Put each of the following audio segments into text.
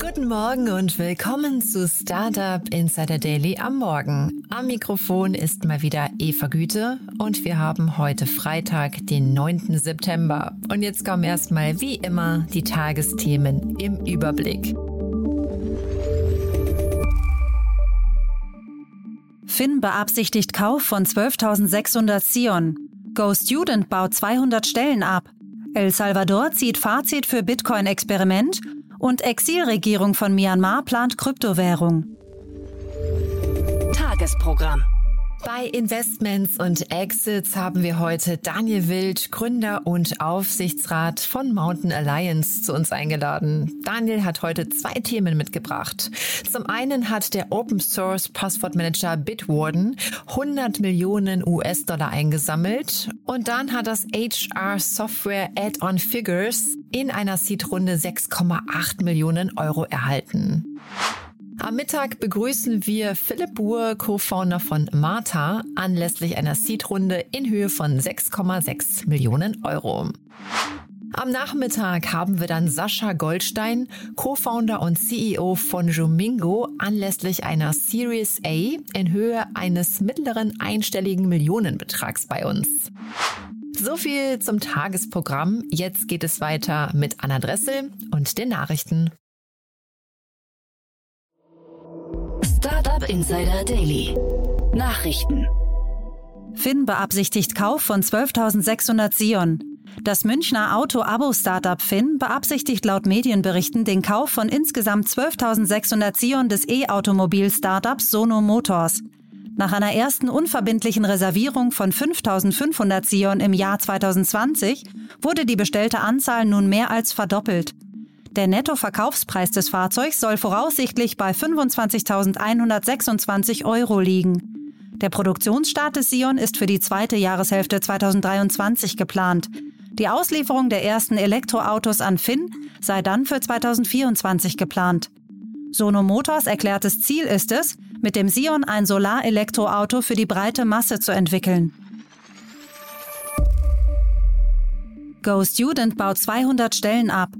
Guten Morgen und willkommen zu Startup Insider Daily am Morgen. Am Mikrofon ist mal wieder Eva Güte und wir haben heute Freitag, den 9. September. Und jetzt kommen erstmal wie immer die Tagesthemen im Überblick. Finn beabsichtigt Kauf von 12.600 Sion. Go Student baut 200 Stellen ab. El Salvador zieht Fazit für Bitcoin-Experiment und Exilregierung von Myanmar plant Kryptowährung. Tagesprogramm. Bei Investments und Exits haben wir heute Daniel Wild, Gründer und Aufsichtsrat von Mountain Alliance, zu uns eingeladen. Daniel hat heute zwei Themen mitgebracht. Zum einen hat der Open Source Passwortmanager Bitwarden 100 Millionen US-Dollar eingesammelt und dann hat das HR Software Add-on Figures in einer Seed-Runde 6,8 Millionen Euro erhalten. Am Mittag begrüßen wir Philipp Buhr, Co-Founder von Marta, anlässlich einer Seed-Runde in Höhe von 6,6 Millionen Euro. Am Nachmittag haben wir dann Sascha Goldstein, Co-Founder und CEO von Jomingo, anlässlich einer Series A in Höhe eines mittleren einstelligen Millionenbetrags bei uns. So viel zum Tagesprogramm. Jetzt geht es weiter mit Anna Dressel und den Nachrichten. Startup Insider Daily. Nachrichten. Finn beabsichtigt Kauf von 12.600 Sion. Das Münchner Auto-Abo-Startup Finn beabsichtigt laut Medienberichten den Kauf von insgesamt 12.600 Sion des E-Automobil-Startups Sono Motors. Nach einer ersten unverbindlichen Reservierung von 5.500 Sion im Jahr 2020 wurde die bestellte Anzahl nun mehr als verdoppelt. Der Nettoverkaufspreis des Fahrzeugs soll voraussichtlich bei 25.126 Euro liegen. Der Produktionsstart des Sion ist für die zweite Jahreshälfte 2023 geplant. Die Auslieferung der ersten Elektroautos an Finn sei dann für 2024 geplant. Sono Motors erklärtes Ziel ist es, mit dem Sion ein Solarelektroauto für die breite Masse zu entwickeln. Go Student baut 200 Stellen ab.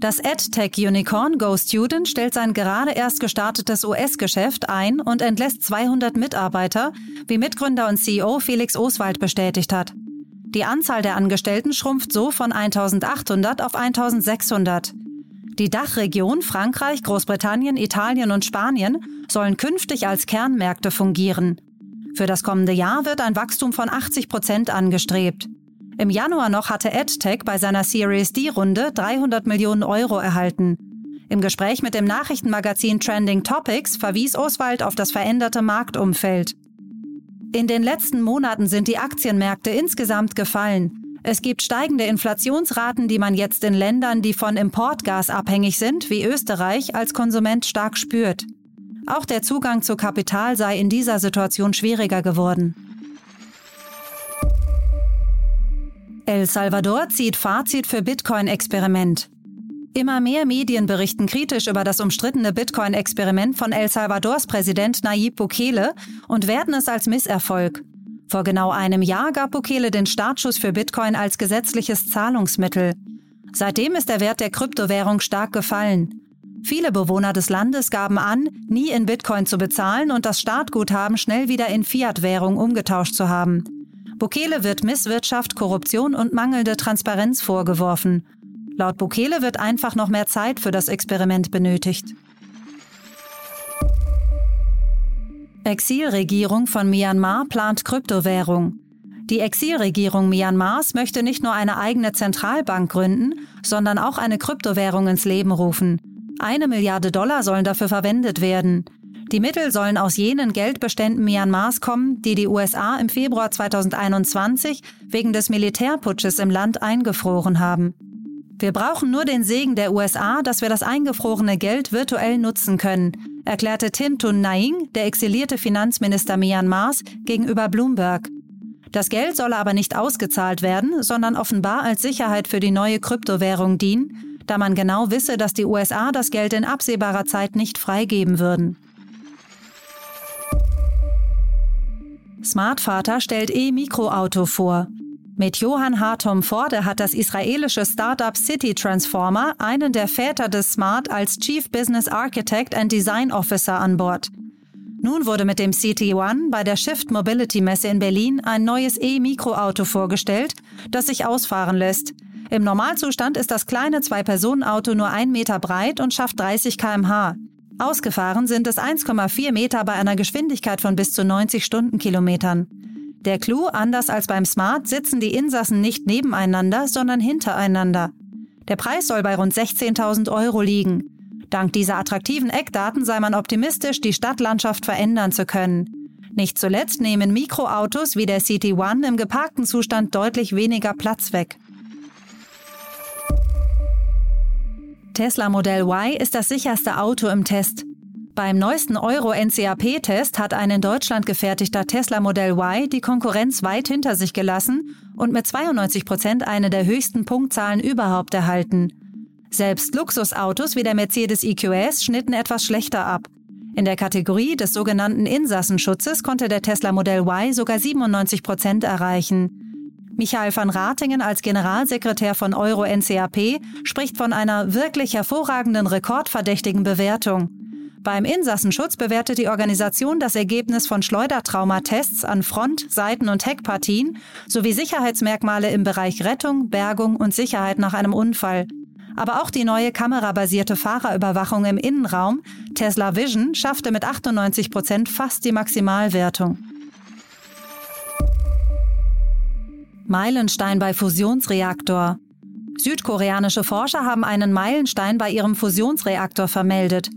Das EdTech-Unicorn GoStudent stellt sein gerade erst gestartetes US-Geschäft ein und entlässt 200 Mitarbeiter, wie Mitgründer und CEO Felix Oswald bestätigt hat. Die Anzahl der Angestellten schrumpft so von 1800 auf 1600. Die Dachregion Frankreich, Großbritannien, Italien und Spanien sollen künftig als Kernmärkte fungieren. Für das kommende Jahr wird ein Wachstum von 80 Prozent angestrebt. Im Januar noch hatte EdTech bei seiner Series D-Runde 300 Millionen Euro erhalten. Im Gespräch mit dem Nachrichtenmagazin Trending Topics verwies Oswald auf das veränderte Marktumfeld. In den letzten Monaten sind die Aktienmärkte insgesamt gefallen. Es gibt steigende Inflationsraten, die man jetzt in Ländern, die von Importgas abhängig sind, wie Österreich, als Konsument stark spürt. Auch der Zugang zu Kapital sei in dieser Situation schwieriger geworden. El Salvador zieht Fazit für Bitcoin-Experiment. Immer mehr Medien berichten kritisch über das umstrittene Bitcoin-Experiment von El Salvadors Präsident Nayib Bukele und werten es als Misserfolg. Vor genau einem Jahr gab Bukele den Startschuss für Bitcoin als gesetzliches Zahlungsmittel. Seitdem ist der Wert der Kryptowährung stark gefallen. Viele Bewohner des Landes gaben an, nie in Bitcoin zu bezahlen und das Startguthaben schnell wieder in Fiat-Währung umgetauscht zu haben. Bukele wird Misswirtschaft, Korruption und mangelnde Transparenz vorgeworfen. Laut Bukele wird einfach noch mehr Zeit für das Experiment benötigt. Exilregierung von Myanmar plant Kryptowährung. Die Exilregierung Myanmars möchte nicht nur eine eigene Zentralbank gründen, sondern auch eine Kryptowährung ins Leben rufen. Eine Milliarde Dollar sollen dafür verwendet werden. Die Mittel sollen aus jenen Geldbeständen Myanmars kommen, die die USA im Februar 2021 wegen des Militärputsches im Land eingefroren haben. Wir brauchen nur den Segen der USA, dass wir das eingefrorene Geld virtuell nutzen können. erklärte Tin Tun Naing, der exilierte Finanzminister Myanmars, gegenüber Bloomberg. Das Geld solle aber nicht ausgezahlt werden, sondern offenbar als Sicherheit für die neue Kryptowährung dienen, da man genau wisse, dass die USA das Geld in absehbarer Zeit nicht freigeben würden. Smartvater stellt E-Mikroauto vor. Mit Johann Hartom Forde hat das israelische Startup City Transformer einen der Väter des Smart als Chief Business Architect and Design Officer an Bord. Nun wurde mit dem CT1 bei der Shift Mobility Messe in Berlin ein neues E-Mikroauto vorgestellt, das sich ausfahren lässt. Im Normalzustand ist das kleine Zwei-Personen-Auto nur ein Meter breit und schafft 30 km/h. Ausgefahren sind es 1,4 Meter bei einer Geschwindigkeit von bis zu 90 Stundenkilometern. Der Clou, anders als beim Smart, sitzen die Insassen nicht nebeneinander, sondern hintereinander. Der Preis soll bei rund 16.000 Euro liegen. Dank dieser attraktiven Eckdaten sei man optimistisch, die Stadtlandschaft verändern zu können. Nicht zuletzt nehmen Mikroautos wie der CT1 im geparkten Zustand deutlich weniger Platz weg. Tesla Modell Y ist das sicherste Auto im Test. Beim neuesten Euro-NCAP-Test hat ein in Deutschland gefertigter Tesla Modell Y die Konkurrenz weit hinter sich gelassen und mit 92 Prozent eine der höchsten Punktzahlen überhaupt erhalten. Selbst Luxusautos wie der Mercedes EQS schnitten etwas schlechter ab. In der Kategorie des sogenannten Insassenschutzes konnte der Tesla Modell Y sogar 97 Prozent erreichen. Michael van Ratingen als Generalsekretär von Euro NCAP spricht von einer wirklich hervorragenden rekordverdächtigen Bewertung. Beim Insassenschutz bewertet die Organisation das Ergebnis von Schleudertraumatests an Front-, Seiten- und Heckpartien sowie Sicherheitsmerkmale im Bereich Rettung, Bergung und Sicherheit nach einem Unfall. Aber auch die neue kamerabasierte Fahrerüberwachung im Innenraum, Tesla Vision, schaffte mit 98 Prozent fast die Maximalwertung. Meilenstein bei Fusionsreaktor. Südkoreanische Forscher haben einen Meilenstein bei ihrem Fusionsreaktor vermeldet.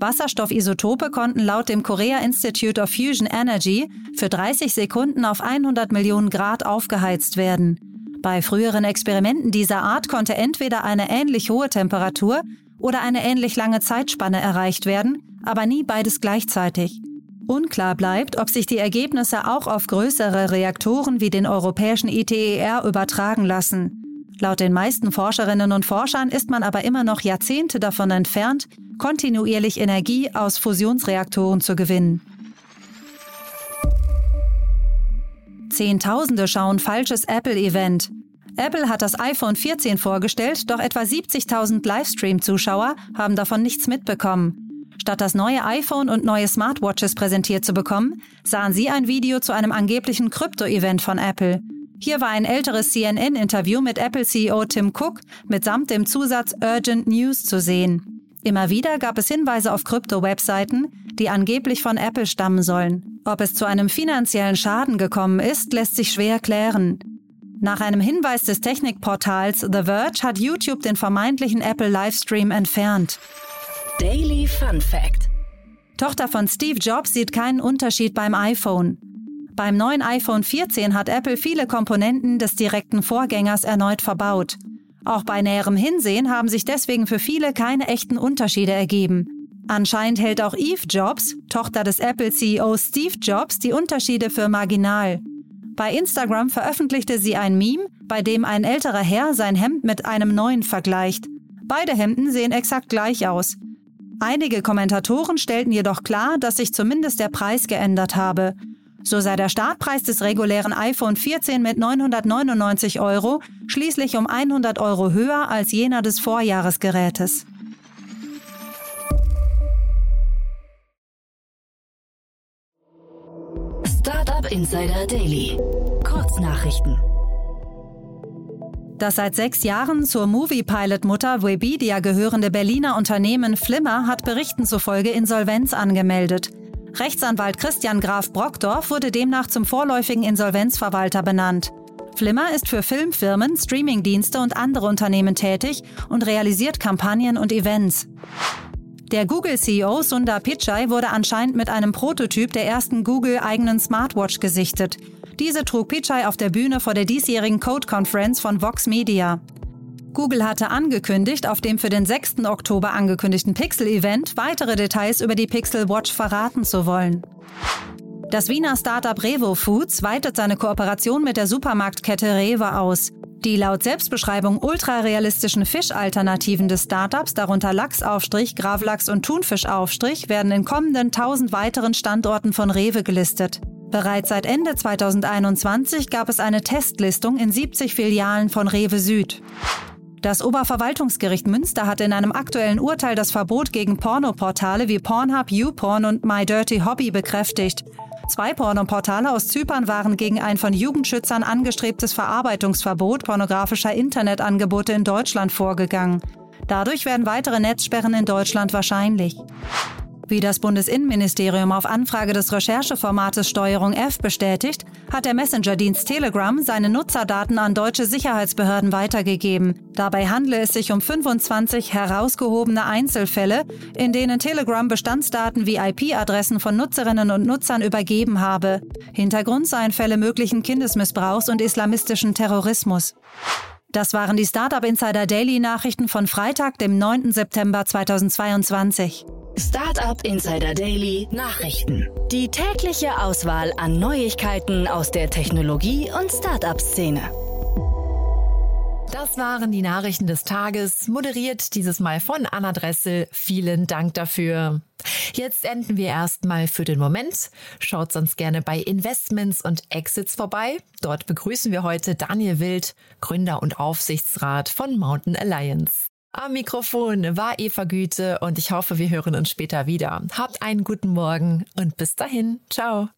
Wasserstoffisotope konnten laut dem Korea Institute of Fusion Energy für 30 Sekunden auf 100 Millionen Grad aufgeheizt werden. Bei früheren Experimenten dieser Art konnte entweder eine ähnlich hohe Temperatur oder eine ähnlich lange Zeitspanne erreicht werden, aber nie beides gleichzeitig. Unklar bleibt, ob sich die Ergebnisse auch auf größere Reaktoren wie den europäischen ITER übertragen lassen. Laut den meisten Forscherinnen und Forschern ist man aber immer noch Jahrzehnte davon entfernt, kontinuierlich Energie aus Fusionsreaktoren zu gewinnen. Zehntausende schauen falsches Apple-Event. Apple hat das iPhone 14 vorgestellt, doch etwa 70.000 Livestream-Zuschauer haben davon nichts mitbekommen. Statt das neue iPhone und neue Smartwatches präsentiert zu bekommen, sahen sie ein Video zu einem angeblichen Krypto-Event von Apple. Hier war ein älteres CNN-Interview mit Apple-CEO Tim Cook mitsamt dem Zusatz Urgent News zu sehen. Immer wieder gab es Hinweise auf Krypto-Webseiten, die angeblich von Apple stammen sollen. Ob es zu einem finanziellen Schaden gekommen ist, lässt sich schwer klären. Nach einem Hinweis des Technikportals The Verge hat YouTube den vermeintlichen Apple-Livestream entfernt. Daily Fun Fact. Tochter von Steve Jobs sieht keinen Unterschied beim iPhone. Beim neuen iPhone 14 hat Apple viele Komponenten des direkten Vorgängers erneut verbaut. Auch bei näherem Hinsehen haben sich deswegen für viele keine echten Unterschiede ergeben. Anscheinend hält auch Eve Jobs, Tochter des Apple-CEO Steve Jobs, die Unterschiede für marginal. Bei Instagram veröffentlichte sie ein Meme, bei dem ein älterer Herr sein Hemd mit einem neuen vergleicht. Beide Hemden sehen exakt gleich aus. Einige Kommentatoren stellten jedoch klar, dass sich zumindest der Preis geändert habe. So sei der Startpreis des regulären iPhone 14 mit 999 Euro schließlich um 100 Euro höher als jener des Vorjahresgerätes. Startup Insider Daily. Kurznachrichten. Das seit sechs Jahren zur Movie-Pilot-Mutter Webedia gehörende Berliner Unternehmen Flimmer hat Berichten zufolge Insolvenz angemeldet. Rechtsanwalt Christian Graf Brockdorf wurde demnach zum vorläufigen Insolvenzverwalter benannt. Flimmer ist für Filmfirmen, Streamingdienste und andere Unternehmen tätig und realisiert Kampagnen und Events. Der Google-CEO Sundar Pichai wurde anscheinend mit einem Prototyp der ersten Google-eigenen Smartwatch gesichtet. Diese trug Pichai auf der Bühne vor der diesjährigen Code Conference von Vox Media. Google hatte angekündigt, auf dem für den 6. Oktober angekündigten Pixel-Event weitere Details über die Pixel Watch verraten zu wollen. Das Wiener Startup Revo Foods weitet seine Kooperation mit der Supermarktkette Rewe aus. Die laut Selbstbeschreibung ultrarealistischen Fischalternativen des Startups, darunter Lachsaufstrich, Gravlachs und Thunfischaufstrich, werden in kommenden 1000 weiteren Standorten von Rewe gelistet. Bereits seit Ende 2021 gab es eine Testlistung in 70 Filialen von Rewe Süd. Das Oberverwaltungsgericht Münster hat in einem aktuellen Urteil das Verbot gegen Pornoportale wie Pornhub, YouPorn und My Dirty Hobby bekräftigt. Zwei Pornoportale aus Zypern waren gegen ein von Jugendschützern angestrebtes Verarbeitungsverbot pornografischer Internetangebote in Deutschland vorgegangen. Dadurch werden weitere Netzsperren in Deutschland wahrscheinlich. Wie das Bundesinnenministerium auf Anfrage des Rechercheformates Steuerung F bestätigt, hat der Messenger-Dienst Telegram seine Nutzerdaten an deutsche Sicherheitsbehörden weitergegeben. Dabei handle es sich um 25 herausgehobene Einzelfälle, in denen Telegram Bestandsdaten wie IP-Adressen von Nutzerinnen und Nutzern übergeben habe. Hintergrund seien Fälle möglichen Kindesmissbrauchs und islamistischen Terrorismus. Das waren die Startup Insider Daily Nachrichten von Freitag, dem 9. September 2022. Startup Insider Daily Nachrichten. Die tägliche Auswahl an Neuigkeiten aus der Technologie- und Startup-Szene. Das waren die Nachrichten des Tages, moderiert dieses Mal von Anna Dressel. Vielen Dank dafür. Jetzt enden wir erstmal für den Moment. Schaut sonst gerne bei Investments und Exits vorbei. Dort begrüßen wir heute Daniel Wild, Gründer und Aufsichtsrat von Mountain Alliance. Am Mikrofon war Eva Güte und ich hoffe, wir hören uns später wieder. Habt einen guten Morgen und bis dahin. Ciao.